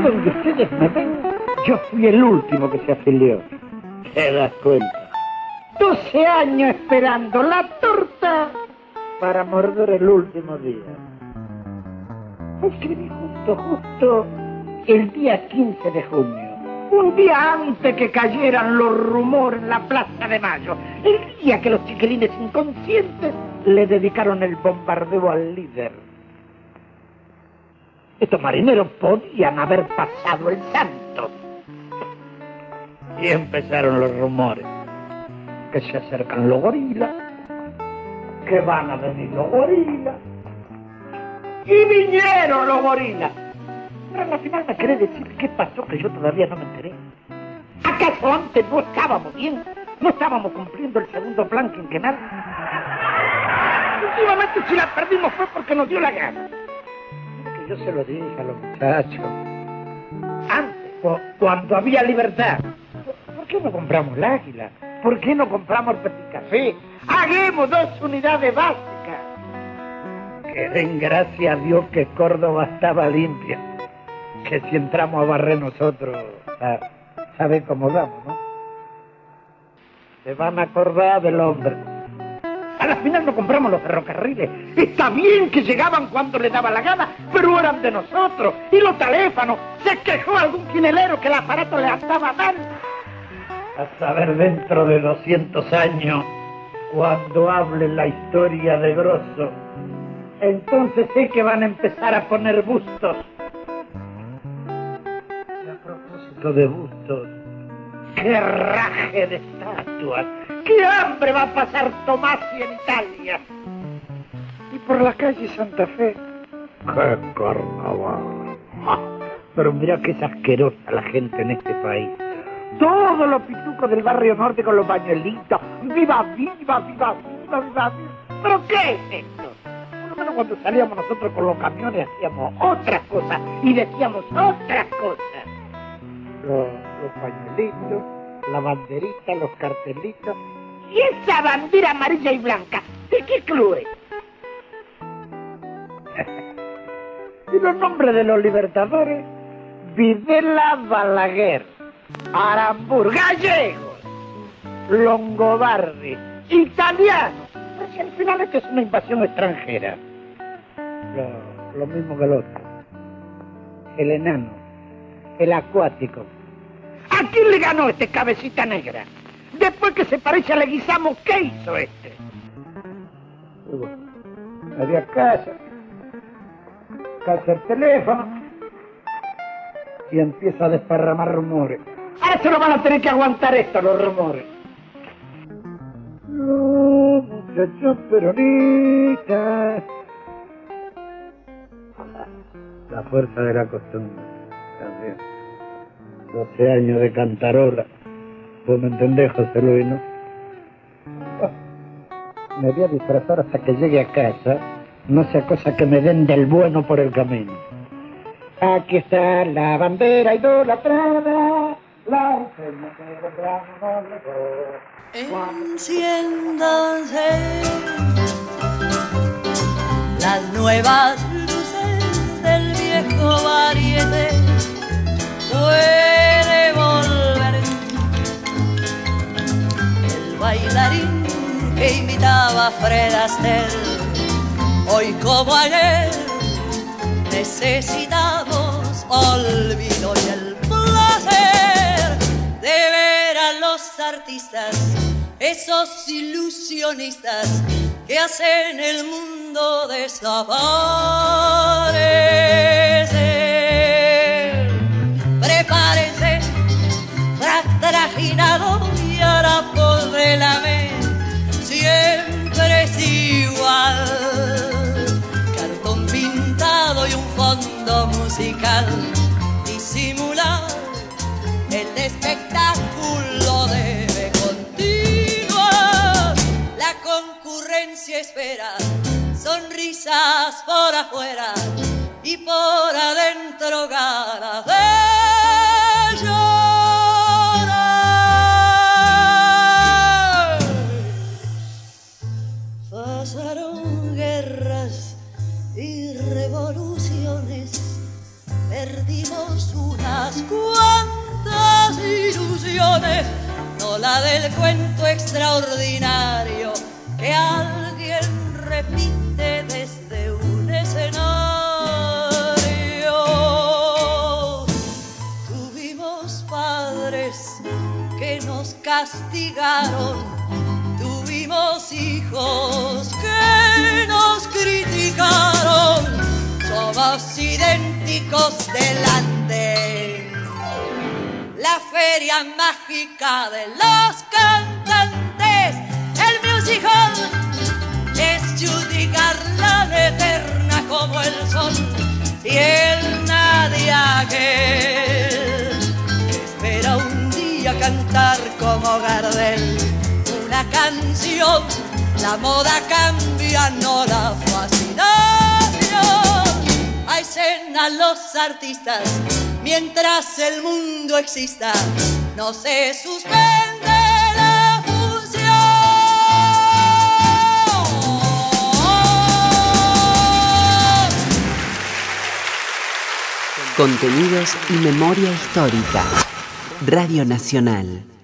donde ustedes me ven, yo fui el último que se afilió. ¿Te das cuenta? 12 años esperando la torta para morder el último día. Escribí justo, justo el día 15 de junio. Un día antes que cayeran los rumores en la Plaza de Mayo. El día que los chiquilines inconscientes le dedicaron el bombardeo al líder. Estos marineros podían haber pasado el santo. Y empezaron los rumores. Que se acercan los gorilas. Que van a venir los gorilas. Y vinieron los gorilas. Pero al final me querés decir qué pasó que yo todavía no me enteré. ¿Acaso antes no estábamos bien? ¿No estábamos cumpliendo el segundo plan quinquenal? Últimamente si la perdimos fue porque nos dio la gana. Yo se lo dije a los muchachos. Antes, cu- cuando había libertad. ¿Por- ¿Por qué no compramos el águila? ¿Por qué no compramos el petit café? Hagamos dos unidades básicas. Que den gracias a Dios que Córdoba estaba limpia. Que si entramos a barrer nosotros, sa- sabe cómo damos, ¿no? Se van a acordar del hombre. A la final no compramos los ferrocarriles. Está bien que llegaban cuando le daba la gana, pero eran de nosotros. Y los teléfonos. Se quejó algún quinelero que el aparato le andaba mal. A saber dentro de 200 años, cuando hable la historia de Grosso, entonces sé que van a empezar a poner bustos. Y a propósito de bustos, ¡qué raje de estatuas! ¡Qué hambre va a pasar Tomasi en Italia! Y por la calle Santa Fe, ¡qué carnaval! Pero mira que es asquerosa la gente en este país. Todos los pitucos del barrio norte con los bañuelitos. ¡Viva, viva, viva, viva, viva! viva! ¿Pero qué es esto? Por lo menos cuando salíamos nosotros con los camiones hacíamos otras cosas y decíamos otras cosas. Los, los pañuelitos, la banderita, los cartelitos. ¿Y esa bandera amarilla y blanca? ¿De qué club es? y los nombres de los libertadores, Videla Balaguer, Arambur, gallegos, Longobardi, italianos. Pero si al final esto es una invasión extranjera. Lo, lo mismo que el otro. El enano, el acuático. ¿A quién le ganó este cabecita negra? Después que se parece a Leguizamo, ¿qué hizo este? Había casa, casa el teléfono y empieza a desparramar rumores. Ahora se lo van a tener que aguantar esto, los rumores. No, muchachos peronistas. La fuerza de la costumbre, también. 12 años de cantarola. ¿Vos me entendés, José Luis, no? Ah, Me voy a disfrazar hasta que llegue a casa. No sea cosa que me den del bueno por el camino. Aquí está la bandera idolatrada. La. Enciéndanse las nuevas luces del viejo variete. Bailarín que imitaba a Fred Astaire. Hoy como ayer necesitamos olvido y el placer de ver a los artistas, esos ilusionistas que hacen el mundo desaparecer. Frac trajinado y harapos de la vez, siempre es igual. Cartón pintado y un fondo musical, disimular el espectáculo debe continuar. La concurrencia espera sonrisas por afuera y por y revoluciones, perdimos unas cuantas ilusiones, no la del cuento extraordinario que alguien repite desde un escenario. Tuvimos padres que nos castigaron, tuvimos hijos que somos idénticos delante. La feria mágica de los cantantes, el music es Judy Garland eterna como el sol y el nadie que espera un día cantar como Gardel una canción, la moda cambia, no la fascinación. A escena los artistas mientras el mundo exista, no se suspende. Contenidos y memoria histórica. Radio Nacional.